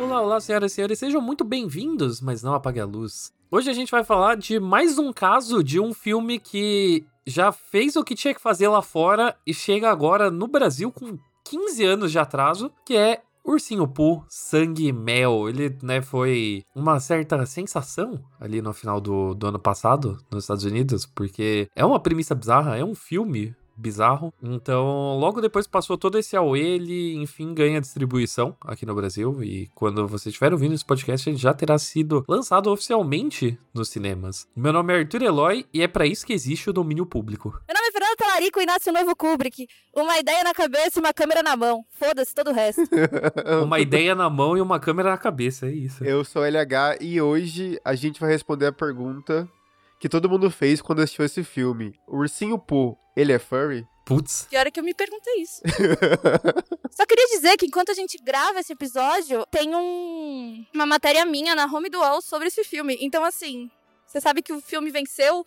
Olá, olá, senhoras e senhores, sejam muito bem-vindos, mas não apague a luz. Hoje a gente vai falar de mais um caso de um filme que já fez o que tinha que fazer lá fora e chega agora no Brasil com 15 anos de atraso, que é Ursinho Pooh, Sangue e Mel. Ele, né, foi uma certa sensação ali no final do, do ano passado nos Estados Unidos, porque é uma premissa bizarra, é um filme bizarro. Então, logo depois passou todo esse AOE, ele, enfim, ganha distribuição aqui no Brasil. E quando você estiver ouvindo esse podcast, ele já terá sido lançado oficialmente nos cinemas. Meu nome é Arthur Eloy e é para isso que existe o domínio público. Meu nome é Fernando Talarico e nasce o novo Kubrick. Uma ideia na cabeça e uma câmera na mão. Foda-se todo o resto. uma ideia na mão e uma câmera na cabeça, é isso. Eu sou LH e hoje a gente vai responder a pergunta que todo mundo fez quando assistiu esse filme. O Ursinho Pooh, ele é furry? Putz. Pior é que eu me perguntei isso. Só queria dizer que enquanto a gente grava esse episódio, tem um, uma matéria minha na home do UOL sobre esse filme. Então, assim, você sabe que o filme venceu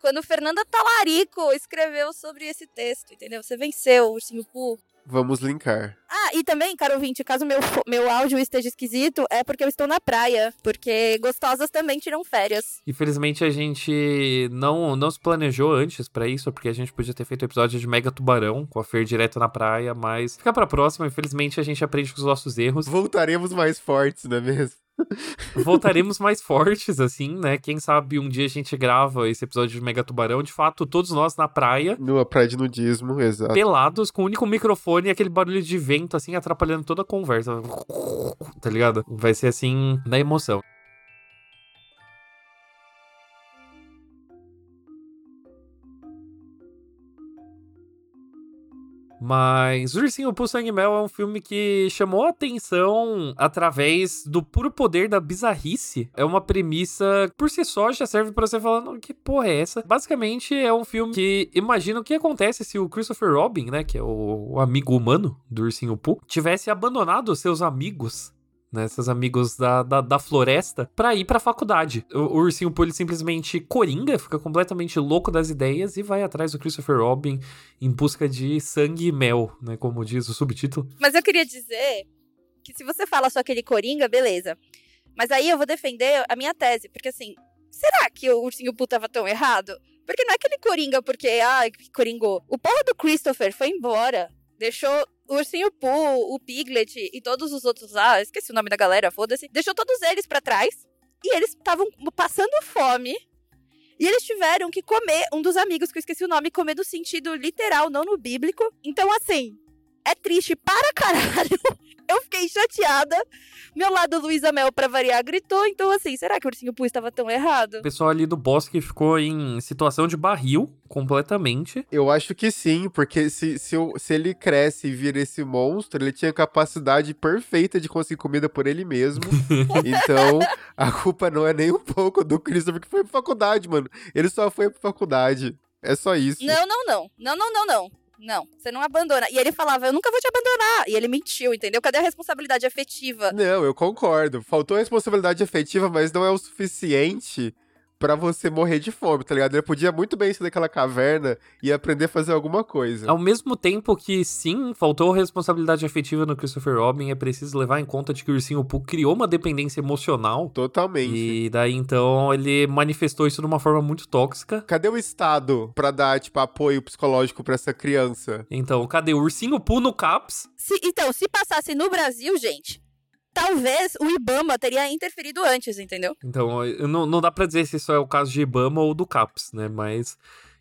quando Fernanda Talarico escreveu sobre esse texto, entendeu? Você venceu o Ursinho Pooh. Vamos linkar. Ah, e também, caro ouvinte, caso meu, meu áudio esteja esquisito, é porque eu estou na praia. Porque gostosas também tiram férias. Infelizmente, a gente não, não se planejou antes para isso, porque a gente podia ter feito o um episódio de Mega Tubarão com a Fer direto na praia, mas fica pra próxima. Infelizmente, a gente aprende com os nossos erros. Voltaremos mais fortes, não é mesmo? Voltaremos mais fortes, assim, né? Quem sabe um dia a gente grava esse episódio de Mega Tubarão. De fato, todos nós na praia. Numa praia de nudismo, exato. Pelados, com o único microfone e aquele barulho de vento, assim, atrapalhando toda a conversa. Tá ligado? Vai ser assim, na emoção. Mas Ursinho Pooh Sangue Mel é um filme que chamou a atenção através do puro poder da bizarrice. É uma premissa por si só já serve para você falar, que porra é essa? Basicamente é um filme que imagina o que acontece se o Christopher Robin, né, que é o, o amigo humano do Ursinho Pooh, tivesse abandonado seus amigos né, amigos da, da, da floresta, para ir pra faculdade. O, o ursinho Pooh, ele simplesmente coringa, fica completamente louco das ideias e vai atrás do Christopher Robin em busca de sangue e mel, né, como diz o subtítulo. Mas eu queria dizer que se você fala só aquele coringa, beleza. Mas aí eu vou defender a minha tese, porque assim, será que o ursinho Pooh tava tão errado? Porque não é aquele coringa porque, ah, coringou. O porra do Christopher foi embora. Deixou o Ursinho Pooh, o Piglet e todos os outros lá, esqueci o nome da galera, foda-se. Deixou todos eles para trás e eles estavam passando fome. E eles tiveram que comer um dos amigos, que eu esqueci o nome, comer no sentido literal, não no bíblico. Então, assim, é triste para caralho. Eu fiquei chateada. Meu lado Luísa Mel, pra variar, gritou. Então, assim, será que o Ursinho Pooh estava tão errado? O pessoal ali do bosque ficou em situação de barril, completamente. Eu acho que sim, porque se, se, se ele cresce e vira esse monstro, ele tinha capacidade perfeita de conseguir comida por ele mesmo. então, a culpa não é nem um pouco do Christopher que foi pra faculdade, mano. Ele só foi pra faculdade. É só isso. Não, não, não. Não, não, não, não. Não, você não abandona. E ele falava, eu nunca vou te abandonar. E ele mentiu, entendeu? Cadê a responsabilidade afetiva? Não, eu concordo. Faltou a responsabilidade afetiva, mas não é o suficiente para você morrer de fome, tá ligado? Ele podia muito bem sair daquela caverna e aprender a fazer alguma coisa. Ao mesmo tempo que, sim, faltou responsabilidade afetiva no Christopher Robin, é preciso levar em conta de que o Ursinho Pooh criou uma dependência emocional. Totalmente. E daí, então, ele manifestou isso de uma forma muito tóxica. Cadê o Estado pra dar, tipo, apoio psicológico para essa criança? Então, cadê o Ursinho Pooh no CAPS? Se, então, se passasse no Brasil, gente, talvez o Ibama teria interferido antes, entendeu? Então, não, não dá pra dizer se isso é o caso de Ibama ou do CAPS, né? Mas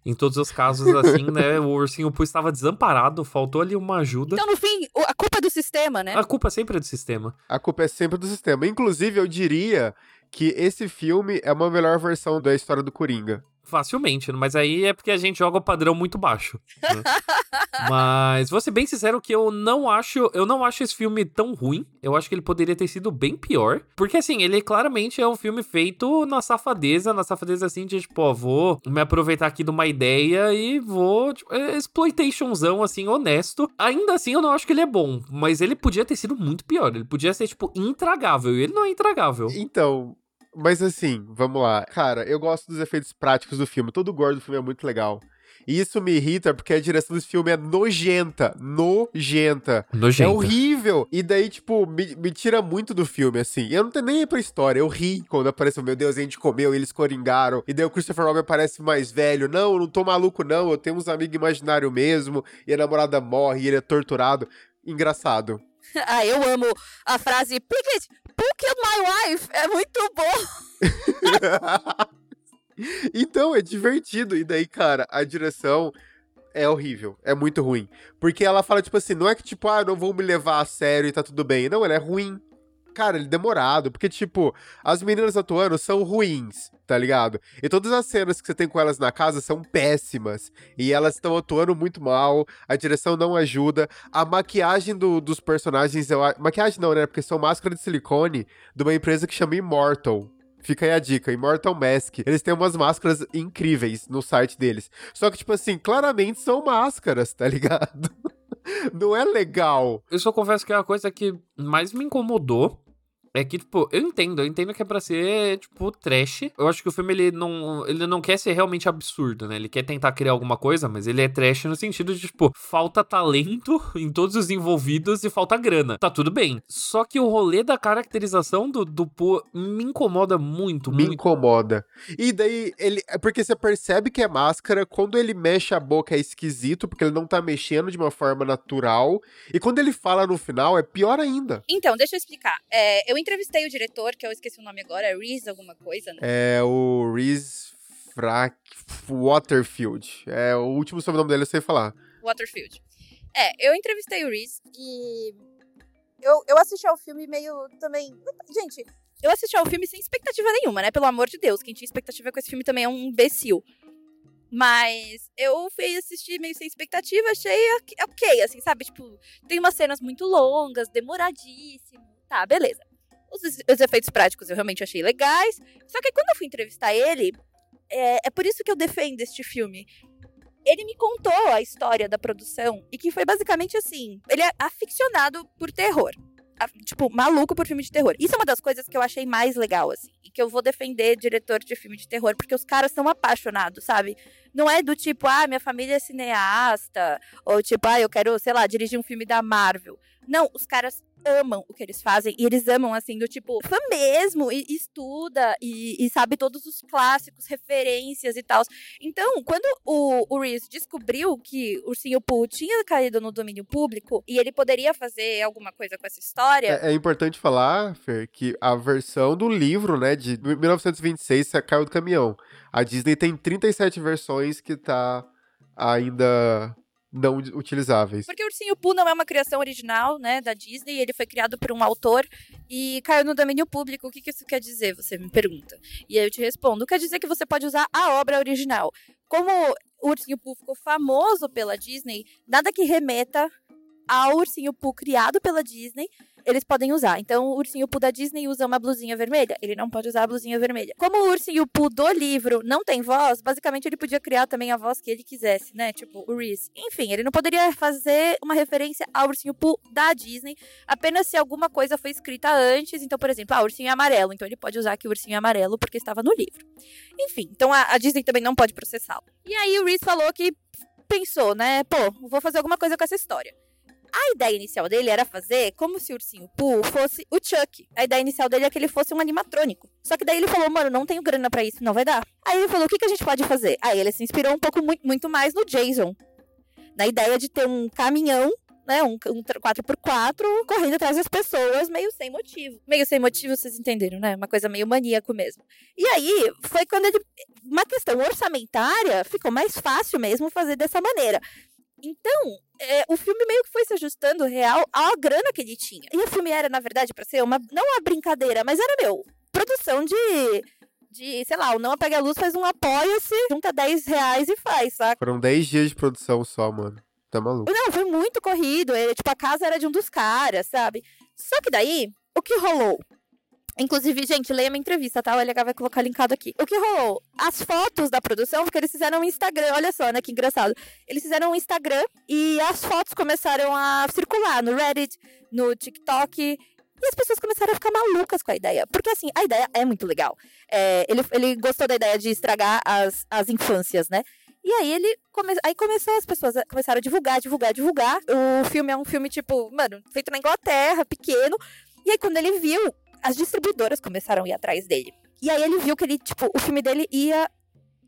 em todos os casos, assim, né? O ursinho Poo estava desamparado, faltou ali uma ajuda. Então, no fim, a culpa é do sistema, né? A culpa sempre é do sistema. A culpa é sempre do sistema. Inclusive, eu diria que esse filme é uma melhor versão da história do Coringa. Facilmente, mas aí é porque a gente joga o padrão muito baixo. Né? mas vou ser bem sincero que eu não acho, eu não acho esse filme tão ruim. Eu acho que ele poderia ter sido bem pior, porque assim, ele claramente é um filme feito na safadeza, na safadeza assim de tipo, ó, vou me aproveitar aqui de uma ideia e vou tipo, é exploitationzão assim honesto. Ainda assim, eu não acho que ele é bom, mas ele podia ter sido muito pior. Ele podia ser tipo intragável, e ele não é intragável. Então, mas assim, vamos lá. Cara, eu gosto dos efeitos práticos do filme. Todo o gore do filme é muito legal. E isso me irrita porque a direção desse filme é nojenta. Nojenta. Nojenta. É horrível. E daí, tipo, me, me tira muito do filme, assim. Eu não tenho nem ir pra história. Eu ri quando apareceu, meu Deus, a gente comeu, eles coringaram. E daí o Christopher Robin parece mais velho. Não, eu não tô maluco, não. Eu tenho uns amigos imaginários mesmo. E a namorada morre e ele é torturado. Engraçado. ah, eu amo a frase Pickett, who killed my wife? É muito bom. então, é divertido. E daí, cara, a direção é horrível. É muito ruim. Porque ela fala, tipo assim, não é que, tipo, ah, não vou me levar a sério e tá tudo bem. Não, ela é ruim. Cara, ele é demorado. Porque, tipo, as meninas atuando são ruins, tá ligado? E todas as cenas que você tem com elas na casa são péssimas. E elas estão atuando muito mal. A direção não ajuda. A maquiagem do, dos personagens. Eu, maquiagem não, né? Porque são máscaras de silicone de uma empresa que chama Immortal. Fica aí a dica, Immortal Mask. Eles têm umas máscaras incríveis no site deles. Só que, tipo assim, claramente são máscaras, tá ligado? Não é legal. Eu só confesso que é a coisa que mais me incomodou é que, tipo, eu entendo, eu entendo que é pra ser, tipo, trash. Eu acho que o filme, ele não, ele não quer ser realmente absurdo, né? Ele quer tentar criar alguma coisa, mas ele é trash no sentido de, tipo, falta talento em todos os envolvidos e falta grana. Tá tudo bem. Só que o rolê da caracterização do, do Pô me incomoda muito, me muito. incomoda. E daí, ele. É porque você percebe que é máscara, quando ele mexe a boca é esquisito, porque ele não tá mexendo de uma forma natural. E quando ele fala no final, é pior ainda. Então, deixa eu explicar. É, eu entrevistei o diretor, que eu esqueci o nome agora, é Reese alguma coisa, né? É o Reese Frack Waterfield. É o último sobrenome dele, eu sei falar. Waterfield. É, eu entrevistei o Reese e eu, eu assisti ao filme meio também. Gente, eu assisti ao filme sem expectativa nenhuma, né? Pelo amor de Deus. Quem tinha expectativa com esse filme também é um imbecil. Mas eu fui assistir meio sem expectativa, achei ok, assim, sabe? Tipo, tem umas cenas muito longas, demoradíssimo. Tá, beleza. Os, os, efeitos práticos eu realmente achei legais. Só que quando eu fui entrevistar ele, é, é por isso que eu defendo este filme. Ele me contou a história da produção e que foi basicamente assim: ele é aficionado por terror. A, tipo, maluco por filme de terror. Isso é uma das coisas que eu achei mais legal, assim. E que eu vou defender diretor de filme de terror, porque os caras são apaixonados, sabe? Não é do tipo, ah, minha família é cineasta, ou tipo, ah, eu quero, sei lá, dirigir um filme da Marvel. Não, os caras amam o que eles fazem. E eles amam, assim, do tipo, fã mesmo, e, e estuda, e, e, sabe todos os clássicos, referências e tal. Então, quando o, o Reese descobriu que o Ursinho Pooh tinha caído no domínio público e ele poderia fazer alguma coisa com essa história. É, é importante falar, Fer, que a versão do livro, né, de 1926, caiu do caminhão. A Disney tem 37 versões que tá ainda não utilizáveis. Porque o Ursinho Pooh não é uma criação original, né, da Disney, ele foi criado por um autor e caiu no domínio público. O que, que isso quer dizer? Você me pergunta. E aí eu te respondo. Quer dizer que você pode usar a obra original. Como o Ursinho Pooh ficou famoso pela Disney, nada que remeta ao Ursinho Pooh criado pela Disney eles podem usar. Então, o ursinho Pooh da Disney usa uma blusinha vermelha, ele não pode usar a blusinha vermelha. Como o ursinho Pooh do livro não tem voz, basicamente ele podia criar também a voz que ele quisesse, né? Tipo, o Reese. Enfim, ele não poderia fazer uma referência ao ursinho Pooh da Disney, apenas se alguma coisa foi escrita antes. Então, por exemplo, ah, ursinho amarelo. Então, ele pode usar aqui o ursinho amarelo porque estava no livro. Enfim, então a, a Disney também não pode processá-lo. E aí o Reese falou que pensou, né? Pô, vou fazer alguma coisa com essa história. A ideia inicial dele era fazer como se o ursinho Pooh fosse o Chuck. A ideia inicial dele é que ele fosse um animatrônico. Só que daí ele falou, mano, não tenho grana para isso, não vai dar. Aí ele falou, o que, que a gente pode fazer? Aí ele se inspirou um pouco muito, muito mais no Jason. Na ideia de ter um caminhão né, um, um 4x4 correndo atrás das pessoas, meio sem motivo. Meio sem motivo, vocês entenderam, né? Uma coisa meio maníaco mesmo. E aí, foi quando ele. Uma questão orçamentária, ficou mais fácil mesmo fazer dessa maneira. Então, é, o filme meio que foi se ajustando real à grana que ele tinha. E o filme era, na verdade, para ser uma. Não uma brincadeira, mas era, meu, produção de. De, sei lá, o Não Apague a Luz faz um apoia-se, junta 10 reais e faz, saca? Foram 10 dias de produção só, mano. Tá maluco. Não, foi muito corrido. Ele, tipo, a casa era de um dos caras, sabe? Só que daí, o que rolou? Inclusive, gente, leia minha entrevista, tá? O LH vai colocar linkado aqui. O que rolou? As fotos da produção, porque eles fizeram um Instagram, olha só, né? Que engraçado. Eles fizeram um Instagram e as fotos começaram a circular no Reddit, no TikTok. E as pessoas começaram a ficar malucas com a ideia. Porque, assim, a ideia é muito legal. É, ele, ele gostou da ideia de estragar as, as infâncias, né? E aí ele come... aí começou, as pessoas começaram a divulgar, divulgar, divulgar. O filme é um filme, tipo, mano, feito na Inglaterra, pequeno. E aí, quando ele viu, as distribuidoras começaram a ir atrás dele. E aí ele viu que ele, tipo, o filme dele ia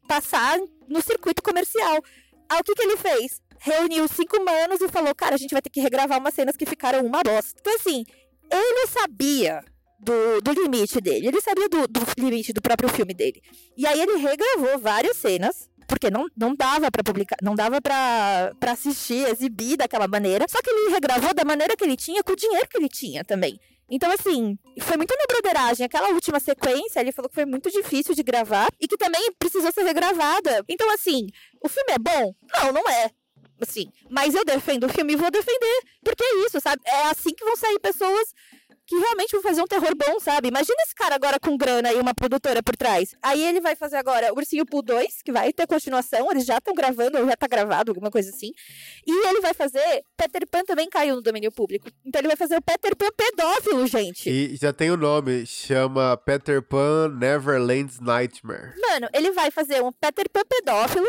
passar no circuito comercial. Aí o que, que ele fez? Reuniu cinco manos e falou: Cara, a gente vai ter que regravar umas cenas que ficaram uma bosta. Então, assim, ele sabia do, do limite dele, ele sabia do, do limite do próprio filme dele. E aí ele regravou várias cenas porque não, não dava para publicar, não dava para assistir, exibir daquela maneira. Só que ele regravou da maneira que ele tinha, com o dinheiro que ele tinha também. Então, assim, foi muita na broderagem. Aquela última sequência, ele falou que foi muito difícil de gravar e que também precisou ser regravada. Então, assim, o filme é bom? Não, não é. Assim, mas eu defendo o filme e vou defender. Porque é isso, sabe? É assim que vão sair pessoas que realmente vão fazer um terror bom, sabe? Imagina esse cara agora com grana e uma produtora por trás. Aí ele vai fazer agora o Ursinho Pooh 2, que vai ter continuação, eles já estão gravando, ou já tá gravado, alguma coisa assim. E ele vai fazer. Peter Pan também caiu no domínio público. Então ele vai fazer o Peter Pan pedófilo, gente. E já tem o nome, chama Peter Pan Neverland's Nightmare. Mano, ele vai fazer um Peter Pan pedófilo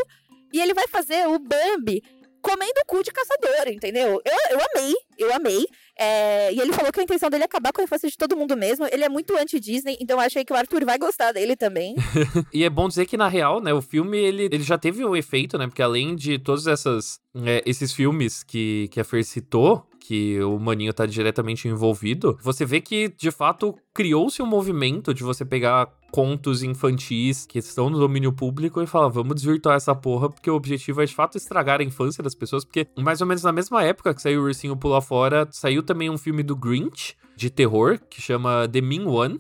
e ele vai fazer o Bambi comendo o cu de caçador, entendeu? Eu, eu amei, eu amei. É, e ele falou que a intenção dele é acabar com a infância de todo mundo mesmo. Ele é muito anti-Disney, então achei que o Arthur vai gostar dele também. e é bom dizer que, na real, né, o filme, ele, ele já teve um efeito, né? Porque além de todos essas, é, esses filmes que, que a Fer citou, que o Maninho tá diretamente envolvido, você vê que, de fato, criou-se um movimento de você pegar contos infantis que estão no domínio público e falar, vamos desvirtuar essa porra, porque o objetivo é, de fato, estragar a infância das pessoas, porque mais ou menos na mesma época que saiu o Ursinho Pula Fora, saiu também um filme do Grinch, de terror, que chama The Mean One,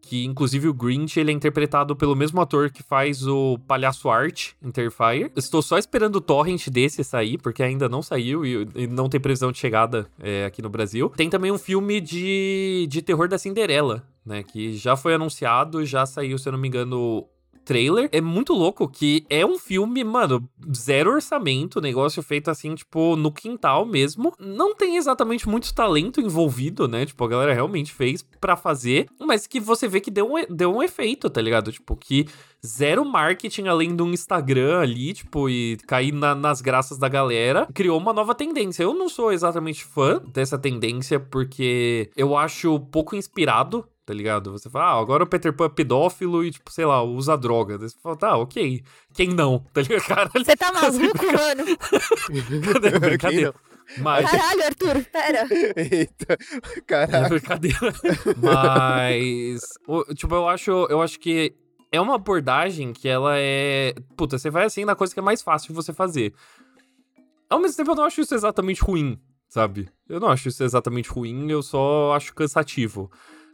que inclusive o Grinch ele é interpretado pelo mesmo ator que faz o Palhaço Art Terrifier. Estou só esperando o torrent desse sair, porque ainda não saiu e, e não tem previsão de chegada é, aqui no Brasil. Tem também um filme de, de terror da Cinderela, né, que já foi anunciado, já saiu, se eu não me engano, trailer. É muito louco que é um filme, mano, zero orçamento, negócio feito assim, tipo, no quintal mesmo. Não tem exatamente muito talento envolvido, né? Tipo, a galera realmente fez para fazer, mas que você vê que deu um, deu um efeito, tá ligado? Tipo, que zero marketing além um Instagram ali, tipo, e cair na, nas graças da galera, criou uma nova tendência. Eu não sou exatamente fã dessa tendência porque eu acho pouco inspirado tá ligado? Você fala, ah, agora o Peter Pan é pedófilo e, tipo, sei lá, usa droga. Você fala, tá, ok. Quem não? Tá ligado? Caralho. Você tá maluco, mano? Cadê? Brincadeira. Mas... Caralho, Arthur, pera. Eita, caralho. É brincadeira. Mas, tipo, eu acho, eu acho que é uma abordagem que ela é. Puta, você vai assim na coisa que é mais fácil de você fazer. Ao mesmo tempo, eu não acho isso exatamente ruim, sabe? Eu não acho isso exatamente ruim, eu só acho cansativo.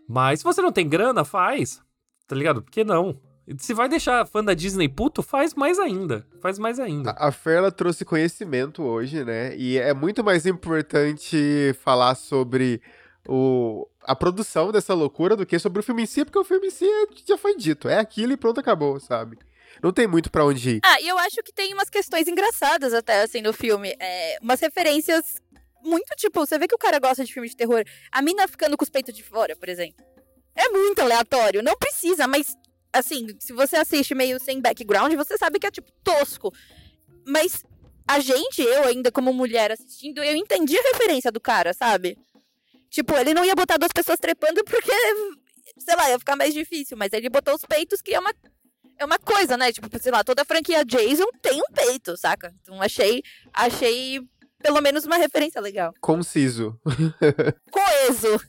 Mas se você não tem grana, faz. Tá ligado? Por que não? Se vai deixar fã da Disney puto, faz mais ainda. Faz mais ainda. A, a Fer, trouxe conhecimento hoje, né? E é muito mais importante falar sobre o, a produção dessa loucura do que sobre o filme em si, porque o filme em si é, já foi dito. É aquilo e pronto, acabou, sabe? Não tem muito para onde ir. Ah, e eu acho que tem umas questões engraçadas até, assim, no filme. É, umas referências muito, tipo, você vê que o cara gosta de filme de terror. A mina ficando com os peitos de fora, por exemplo. É muito aleatório. Não precisa, mas, assim, se você assiste meio sem background, você sabe que é, tipo, tosco. Mas a gente, eu ainda como mulher assistindo, eu entendi a referência do cara, sabe? Tipo, ele não ia botar duas pessoas trepando porque, sei lá, ia ficar mais difícil. Mas ele botou os peitos, que é uma é uma coisa, né? Tipo, sei lá, toda a franquia Jason tem um peito, saca? Então achei, achei pelo menos uma referência legal. Conciso. Coeso.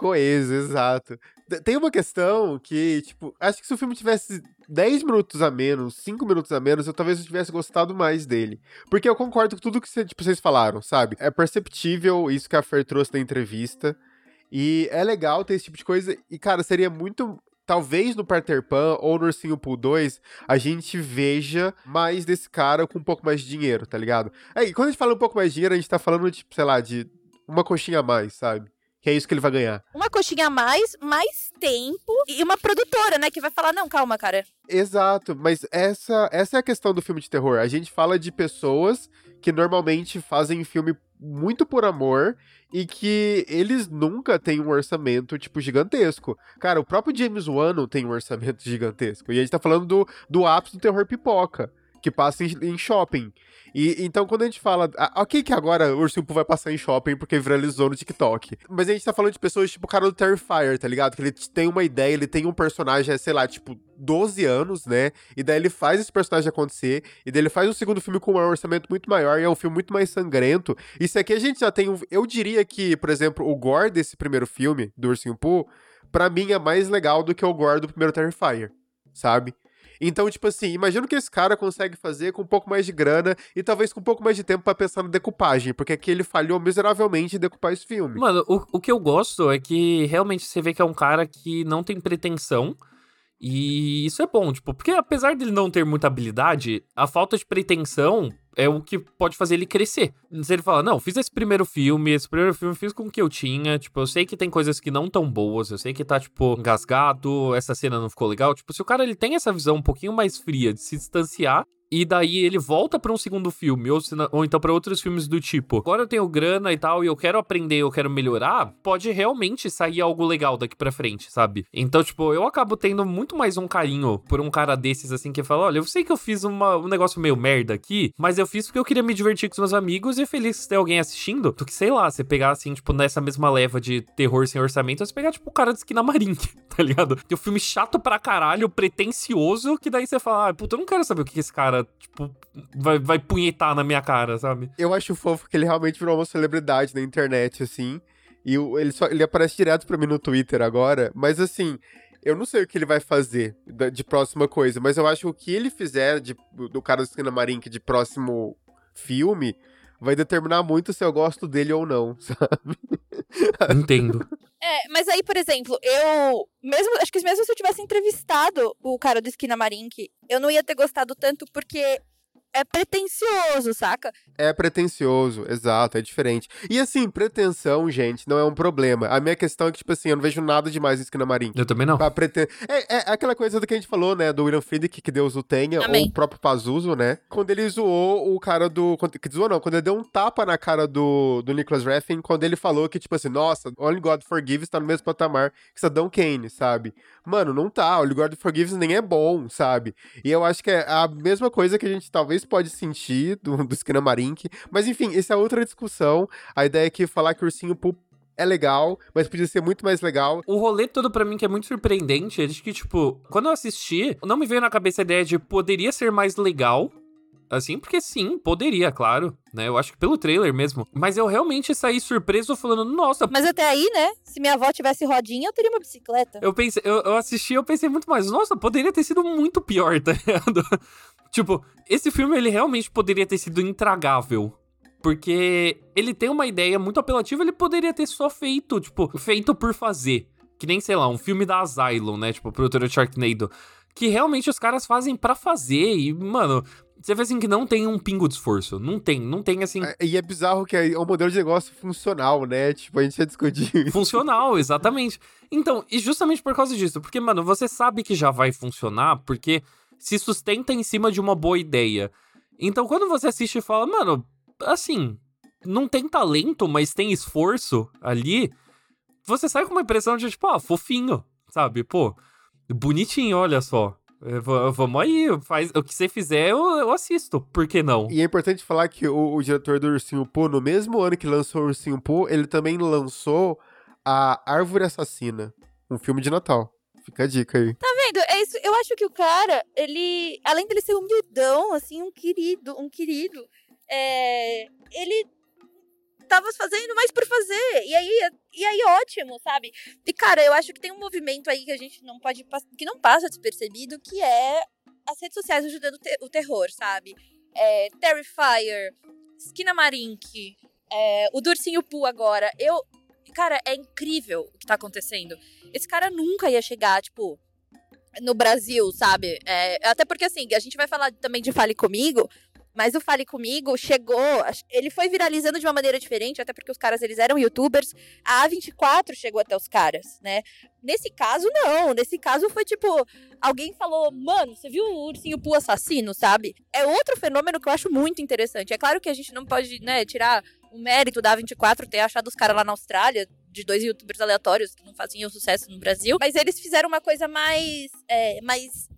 Coeso, exato. Tem uma questão que, tipo, acho que se o filme tivesse 10 minutos a menos, 5 minutos a menos, eu talvez eu tivesse gostado mais dele. Porque eu concordo com tudo que cê, tipo, vocês falaram, sabe? É perceptível isso que a Fer trouxe na entrevista. E é legal ter esse tipo de coisa. E, cara, seria muito talvez no Peter Pan ou no Ursinho Pool 2 a gente veja mais desse cara com um pouco mais de dinheiro, tá ligado? Aí, quando a gente fala um pouco mais de dinheiro, a gente tá falando, tipo, sei lá, de uma coxinha a mais, sabe? Que é isso que ele vai ganhar. Uma coxinha a mais, mais tempo e uma produtora, né? Que vai falar, não, calma, cara. Exato, mas essa, essa é a questão do filme de terror. A gente fala de pessoas que normalmente fazem filme muito por amor e que eles nunca têm um orçamento, tipo, gigantesco. Cara, o próprio James Wan não tem um orçamento gigantesco. E a gente tá falando do, do ápice do terror pipoca. Que passa em, em shopping. E então, quando a gente fala. ah, Ok, que agora o Ursinho Poo vai passar em shopping porque viralizou no TikTok. Mas a gente tá falando de pessoas tipo o cara do Terrifier, tá ligado? Que ele tem uma ideia, ele tem um personagem, sei lá, tipo, 12 anos, né? E daí ele faz esse personagem acontecer. E daí ele faz um segundo filme com um orçamento muito maior. E é um filme muito mais sangrento. Isso aqui a gente já tem. um- Eu diria que, por exemplo, o gore desse primeiro filme, do Ursinho Poo, pra mim é mais legal do que o gore do primeiro Terrifier, sabe? Então, tipo assim, imagina o que esse cara consegue fazer com um pouco mais de grana e talvez com um pouco mais de tempo pra pensar na decupagem, porque aqui ele falhou miseravelmente em decupar esse filme. Mano, o, o que eu gosto é que realmente você vê que é um cara que não tem pretensão. E isso é bom, tipo, porque apesar dele não ter muita habilidade, a falta de pretensão é o que pode fazer ele crescer. Se ele fala, não, fiz esse primeiro filme, esse primeiro filme fiz com o que eu tinha, tipo, eu sei que tem coisas que não tão boas, eu sei que tá, tipo, engasgado, essa cena não ficou legal. Tipo, se o cara ele tem essa visão um pouquinho mais fria de se distanciar e daí ele volta pra um segundo filme, ou, ou então pra outros filmes do tipo, agora eu tenho grana e tal, e eu quero aprender, eu quero melhorar, pode realmente sair algo legal daqui pra frente, sabe? Então, tipo, eu acabo tendo muito mais um carinho por um cara desses, assim, que fala, olha, eu sei que eu fiz uma- um negócio meio merda aqui, mas eu fiz porque eu queria me divertir com os meus amigos e feliz de ter alguém assistindo, do que, sei lá, você pegar, assim, tipo, nessa mesma leva de terror sem orçamento, você pegar, tipo, o cara de esquina Marink, tá ligado? É um filme chato pra caralho, pretencioso, que daí você fala, ah, puta, eu não quero saber o que esse cara, tipo, vai, vai punhetar na minha cara, sabe? Eu acho fofo que ele realmente virou uma celebridade na internet, assim. E ele, só, ele aparece direto pra mim no Twitter agora, mas assim. Eu não sei o que ele vai fazer de próxima coisa, mas eu acho que o que ele fizer de, do cara do Esquina Marink de próximo filme vai determinar muito se eu gosto dele ou não, sabe? Entendo. É, mas aí, por exemplo, eu. Mesmo, acho que mesmo se eu tivesse entrevistado o cara do Esquina Marink, eu não ia ter gostado tanto porque é pretencioso, saca? É pretencioso, exato, é diferente. E assim, pretensão, gente, não é um problema. A minha questão é que, tipo assim, eu não vejo nada demais no Esquina Marink. Eu também não. Pra preten- é, é aquela coisa do que a gente falou, né? Do William Friedkin, que Deus o tenha, Amém. ou o próprio Pazuzu, né? Quando ele zoou o cara do. quando- Que zoou, não, quando ele deu um tapa na cara do, do Nicholas Refn, quando ele falou que, tipo assim, nossa, Only God Forgives tá no mesmo patamar que Saddam Kane, sabe? Mano, não tá. Only God Forgives nem é bom, sabe? E eu acho que é a mesma coisa que a gente talvez pode sentir do, do Esquina Marink. Mas enfim, essa é outra discussão. A ideia é que falar que o Ursinho Poo é legal, mas podia ser muito mais legal. O rolê todo pra mim que é muito surpreendente é de que, tipo, quando eu assisti, não me veio na cabeça a ideia de poderia ser mais legal. Assim, porque sim, poderia, claro, né? Eu acho que pelo trailer mesmo. Mas eu realmente saí surpreso falando, nossa. Mas até aí, né? Se minha avó tivesse rodinha, eu teria uma bicicleta. Eu pensei, eu, eu assisti eu pensei muito mais, nossa, poderia ter sido muito pior, tá ligado? Tipo, esse filme ele realmente poderia ter sido intragável. Porque ele tem uma ideia muito apelativa, ele poderia ter só feito, tipo, feito por fazer. Que nem, sei lá, um filme da Asylum, né? Tipo, produtora de Sharknado. Que realmente os caras fazem pra fazer. E, mano, você vê assim que não tem um pingo de esforço. Não tem, não tem assim. É, E é bizarro que é um modelo de negócio funcional, né? Tipo, a gente ia discutir. Funcional, exatamente. Então, e justamente por causa disso, porque, mano, você sabe que já vai funcionar, porque se sustenta em cima de uma boa ideia. Então, quando você assiste e fala, mano, assim, não tem talento, mas tem esforço ali, você sai com uma impressão de, tipo, ah, fofinho, sabe? Pô, bonitinho, olha só. É, v- Vamos aí, faz, o que você fizer, eu, eu assisto. Por que não? E é importante falar que o, o diretor do Ursinho Poo, no mesmo ano que lançou o Ursinho Poo, ele também lançou a Árvore Assassina, um filme de Natal. Fica a dica aí. Tá É isso. Eu acho que o cara, ele. Além dele ser humildão, assim, um querido, um querido, é, ele tava fazendo mais por fazer. E aí, e aí, ótimo, sabe? E, cara, eu acho que tem um movimento aí que a gente não pode. que não passa despercebido, que é as redes sociais ajudando o, te- o terror, sabe? É, Terrifier, Esquina Marink, é, o Dursinho Poo agora. Eu. Cara, é incrível o que tá acontecendo. Esse cara nunca ia chegar, tipo, no Brasil, sabe? É, até porque, assim, a gente vai falar também de Fale Comigo, mas o Fale Comigo chegou, ele foi viralizando de uma maneira diferente, até porque os caras, eles eram youtubers, a A24 chegou até os caras, né? Nesse caso, não. Nesse caso, foi tipo, alguém falou, mano, você viu o Ursinho Poo assassino, sabe? É outro fenômeno que eu acho muito interessante. É claro que a gente não pode, né, tirar o mérito da A24 ter achado os caras lá na Austrália, de dois youtubers aleatórios que não faziam sucesso no Brasil, mas eles fizeram uma coisa mais, é, mais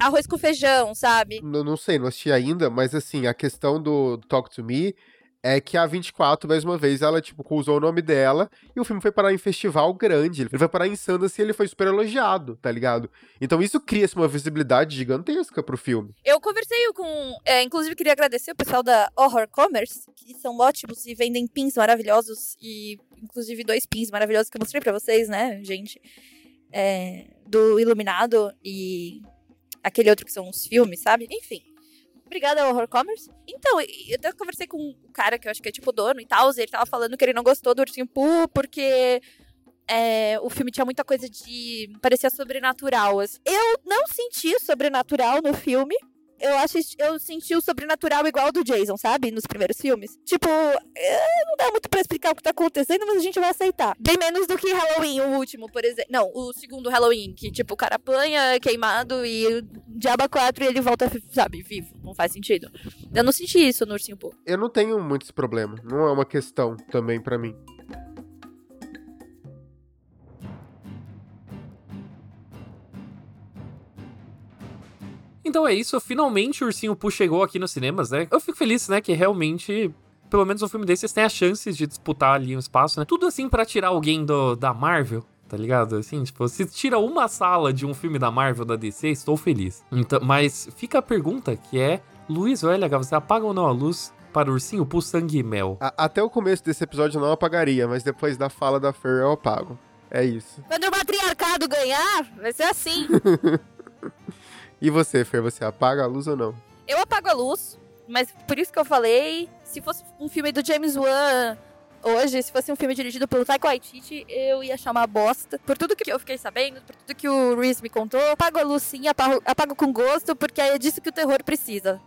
arroz com feijão, sabe? Não, não sei, não assisti ainda, mas assim, a questão do Talk to Me é que a 24, mais uma vez, ela, tipo, usou o nome dela e o filme foi parar em festival grande. Ele foi parar em Sundance e ele foi super elogiado, tá ligado? Então isso cria uma visibilidade gigantesca pro filme. Eu conversei com. é, inclusive, queria agradecer o pessoal da Horror Commerce, que são ótimos e vendem pins maravilhosos. E, inclusive, dois pins maravilhosos que eu mostrei pra vocês, né, gente? É, do Iluminado e aquele outro que são os filmes, sabe? Enfim. Obrigada, Horror Commerce. Então, eu até conversei com um cara que eu acho que é tipo dono e tal, e ele tava falando que ele não gostou do Ursinho Pooh porque é, o filme tinha muita coisa de. parecia sobrenatural. assim. Eu não senti sobrenatural no filme. Eu acho eu senti o sobrenatural igual do Jason, sabe? Nos primeiros filmes. Tipo, é, não dá muito pra explicar o que tá acontecendo, mas a gente vai aceitar. Bem menos do que Halloween, o último, por exemplo. Não, o segundo Halloween, que tipo, o cara apanha, é queimado e Diaba 4 e ele volta, sabe, vivo. Não faz sentido. Eu não senti isso no Ursinho Pooh. Eu não tenho muito esse problema. Não é uma questão também pra mim. Então é isso, finalmente o Ursinho Pooh chegou aqui nos cinemas, né? Eu fico feliz, né, que realmente, pelo menos um filme desses tem a chance de disputar ali um espaço, né? Tudo assim pra tirar alguém do, da Marvel, tá ligado? Assim, tipo, se tira uma sala de um filme da Marvel, da DC, estou feliz. Então, mas fica a pergunta que é, Luiz ou LH, você apaga ou não a luz para o Ursinho Pooh Sangue e Mel? A- até o começo desse episódio eu não apagaria, mas depois da fala da Fer eu apago. É isso. Quando o matriarcado ganhar, vai ser assim. E você, Fer, você apaga a luz ou não? Eu apago a luz, mas por isso que eu falei, se fosse um filme do James Wan hoje, se fosse um filme dirigido pelo Taika Waititi, eu ia chamar bosta. Por tudo que eu fiquei sabendo, por tudo que o Reese me contou, apago a luz sim, apago, apago com gosto, porque é disso que o terror precisa.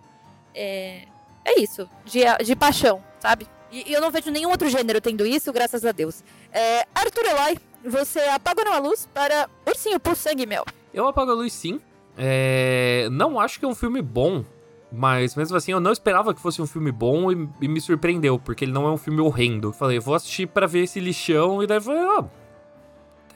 É, é isso, de, de paixão, sabe? E, e eu não vejo nenhum outro gênero tendo isso, graças a Deus. É, Arthur Eloy, você apaga ou não a luz para Ursinho por Sangue Mel. Eu apago a luz sim. É, Não acho que é um filme bom, mas mesmo assim eu não esperava que fosse um filme bom e, e me surpreendeu, porque ele não é um filme horrendo. Falei, vou assistir pra ver esse lixão e daí falei, ah.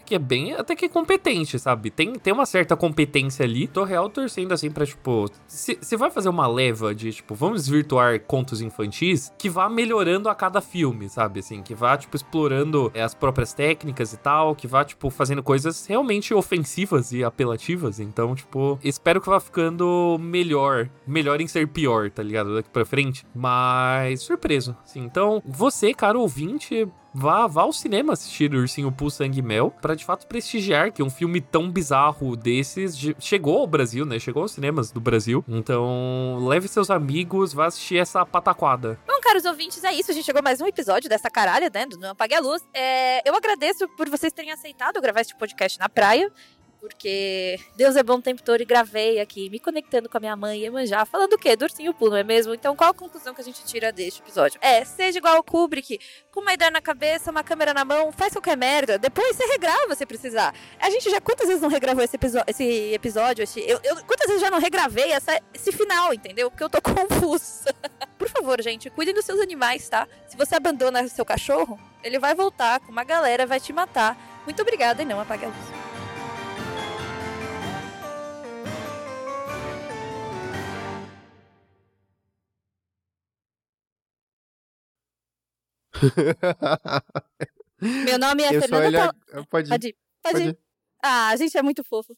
Que é bem, até que é competente, sabe? Tem, tem uma certa competência ali. Tô real torcendo assim pra, tipo. Se vai fazer uma leva de, tipo, vamos desvirtuar contos infantis, que vá melhorando a cada filme, sabe? Assim, que vá, tipo, explorando é, as próprias técnicas e tal, que vá, tipo, fazendo coisas realmente ofensivas e apelativas. Então, tipo, espero que vá ficando melhor. Melhor em ser pior, tá ligado? Daqui pra frente. Mas, surpreso. Assim, então, você, cara ouvinte, vá, vá ao cinema assistir Ursinho Pooh Sangue Mel pra de fato prestigiar que um filme tão bizarro desses de- chegou ao Brasil, né? Chegou aos cinemas do Brasil. Então, leve seus amigos, vá assistir essa pataquada. Bom, caros ouvintes, é isso. A gente chegou a mais um episódio dessa caralha, né? Do Não Apague a Luz. É, eu agradeço por vocês terem aceitado gravar este podcast na praia. Porque Deus é bom o tempo todo e gravei aqui, me conectando com a minha mãe e Iemanjá, falando o quê? Do ursinho não é mesmo? Então qual a conclusão que a gente tira deste episódio? É, seja igual ao Kubrick, com uma ideia na cabeça, uma câmera na mão, faz qualquer merda, depois você regrava se precisar. A gente já quantas vezes não regravou esse, esse episódio? Esse, eu, eu- quantas vezes já não regravei essa- esse final, entendeu? Porque eu tô confusa. Por favor, gente, cuidem dos seus animais, tá? Se você abandona seu cachorro, ele vai voltar com uma galera, vai te matar. Muito obrigada e não apague a luz. Meu nome é eu sou Fernanda. Pode, Pode ir, pode pode ir. ir. Ah, a gente é muito fofo.